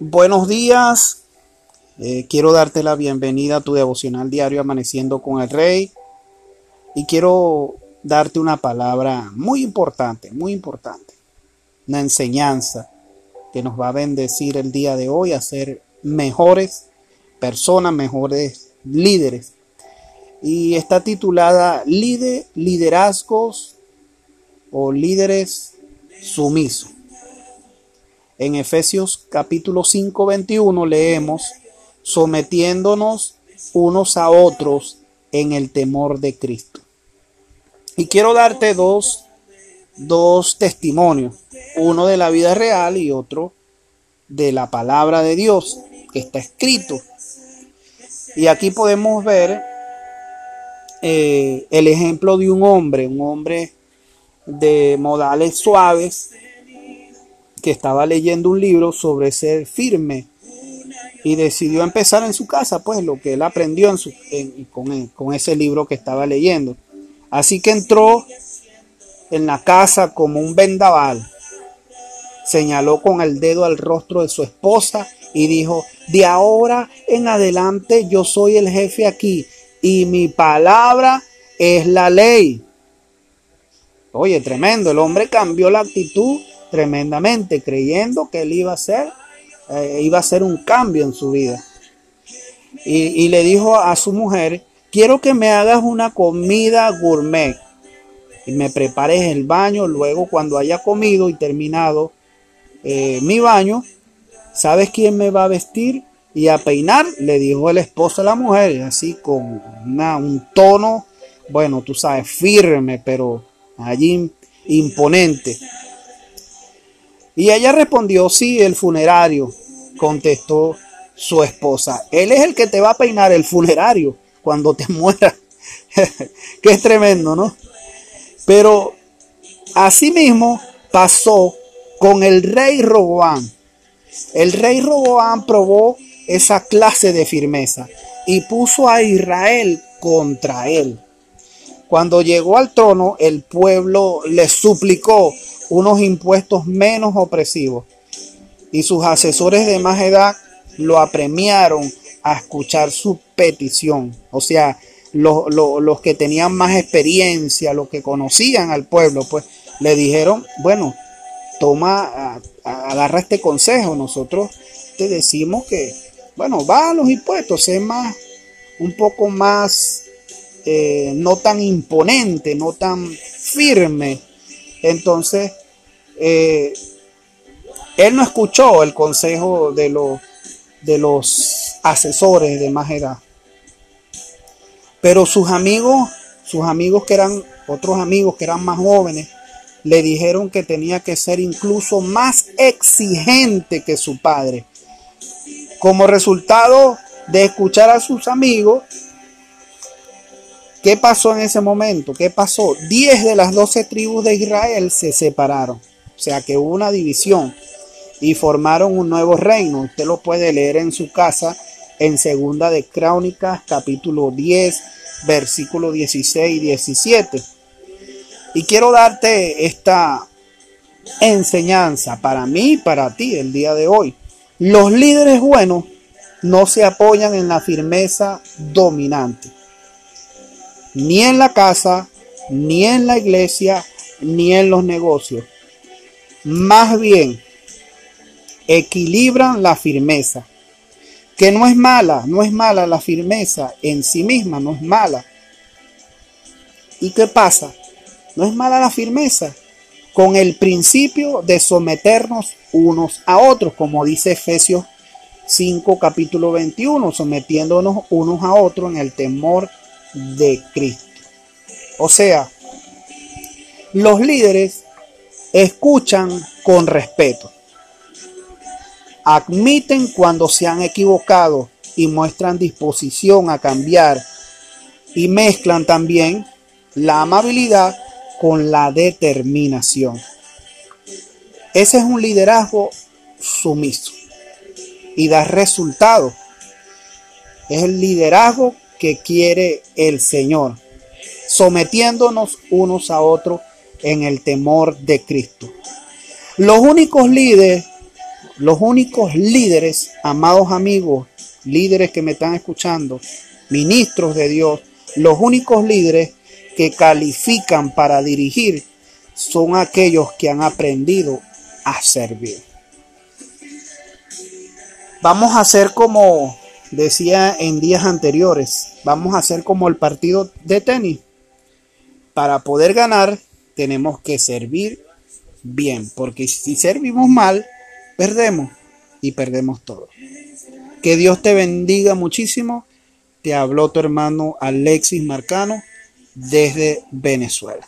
Buenos días. Eh, quiero darte la bienvenida a tu devocional diario Amaneciendo con el Rey. Y quiero darte una palabra muy importante, muy importante. Una enseñanza que nos va a bendecir el día de hoy a ser mejores personas, mejores líderes. Y está titulada Liderazgos o líderes sumisos. En Efesios capítulo 5, 21 leemos, sometiéndonos unos a otros en el temor de Cristo. Y quiero darte dos, dos testimonios, uno de la vida real y otro de la palabra de Dios que está escrito. Y aquí podemos ver eh, el ejemplo de un hombre, un hombre de modales suaves, que estaba leyendo un libro sobre ser firme y decidió empezar en su casa, pues lo que él aprendió en su, con, con ese libro que estaba leyendo. Así que entró en la casa como un vendaval, señaló con el dedo al rostro de su esposa y dijo, de ahora en adelante yo soy el jefe aquí y mi palabra es la ley. Oye, tremendo, el hombre cambió la actitud tremendamente, creyendo que él iba a ser, eh, iba a ser un cambio en su vida. Y, le dijo a su mujer, quiero que me hagas una comida gourmet y me prepares el baño. Luego, cuando haya comido y terminado eh, mi baño, ¿sabes quién me va a vestir y a peinar? Le dijo el esposo a la mujer, así con un tono, bueno, tú sabes, firme, pero allí imponente. Y ella respondió, sí, el funerario, contestó su esposa. Él es el que te va a peinar el funerario cuando te mueras. que es tremendo, ¿no? Pero asimismo pasó con el rey Roboán. El rey Roboán probó esa clase de firmeza y puso a Israel contra él. Cuando llegó al trono, el pueblo le suplicó unos impuestos menos opresivos y sus asesores de más edad lo apremiaron a escuchar su petición. O sea, los, que tenían más experiencia, los que conocían al pueblo, pues le dijeron, bueno, toma, agarra este consejo. Nosotros te decimos que, bueno, va a los impuestos, es más, un poco más, eh, no tan imponente, no tan firme entonces, eh, él no escuchó el consejo de los, de los asesores de más edad. Pero sus amigos, sus amigos que eran, otros amigos que eran más jóvenes, le dijeron que tenía que ser incluso más exigente que su padre. Como resultado de escuchar a sus amigos, ¿Qué pasó en ese momento? ¿Qué pasó? Diez de las doce tribus de Israel se separaron. O sea que hubo una división y formaron un nuevo reino. Usted lo puede leer en su casa en Segunda de Crónicas, capítulo 10, versículo 16 y 17. Y quiero darte esta enseñanza para mí y para ti el día de hoy. Los líderes buenos no se apoyan en la firmeza dominante ni en la casa, ni en la iglesia, ni en los negocios. Más bien, equilibran la firmeza, que no es mala, no es mala la firmeza en sí misma, no es mala. ¿Y qué pasa? No es mala la firmeza, con el principio de someternos unos a otros, como dice Efesios 5 capítulo 21, sometiéndonos unos a otros en el temor de Cristo. O sea, los líderes escuchan con respeto, admiten cuando se han equivocado y muestran disposición a cambiar y mezclan también la amabilidad con la determinación. Ese es un liderazgo sumiso y da resultados. Es el liderazgo que quiere el Señor, sometiéndonos unos a otros en el temor de Cristo. Los únicos líderes, los únicos líderes, amados amigos, líderes que me están escuchando, ministros de Dios, los únicos líderes que califican para dirigir son aquellos que han aprendido a servir. Vamos a hacer como decía en días anteriores, vamos a hacer como el partido de tenis. Para poder ganar tenemos que servir bien, porque si servimos mal, perdemos y perdemos todo. Que Dios te bendiga muchísimo. Te habló tu hermano Alexis Marcano desde Venezuela.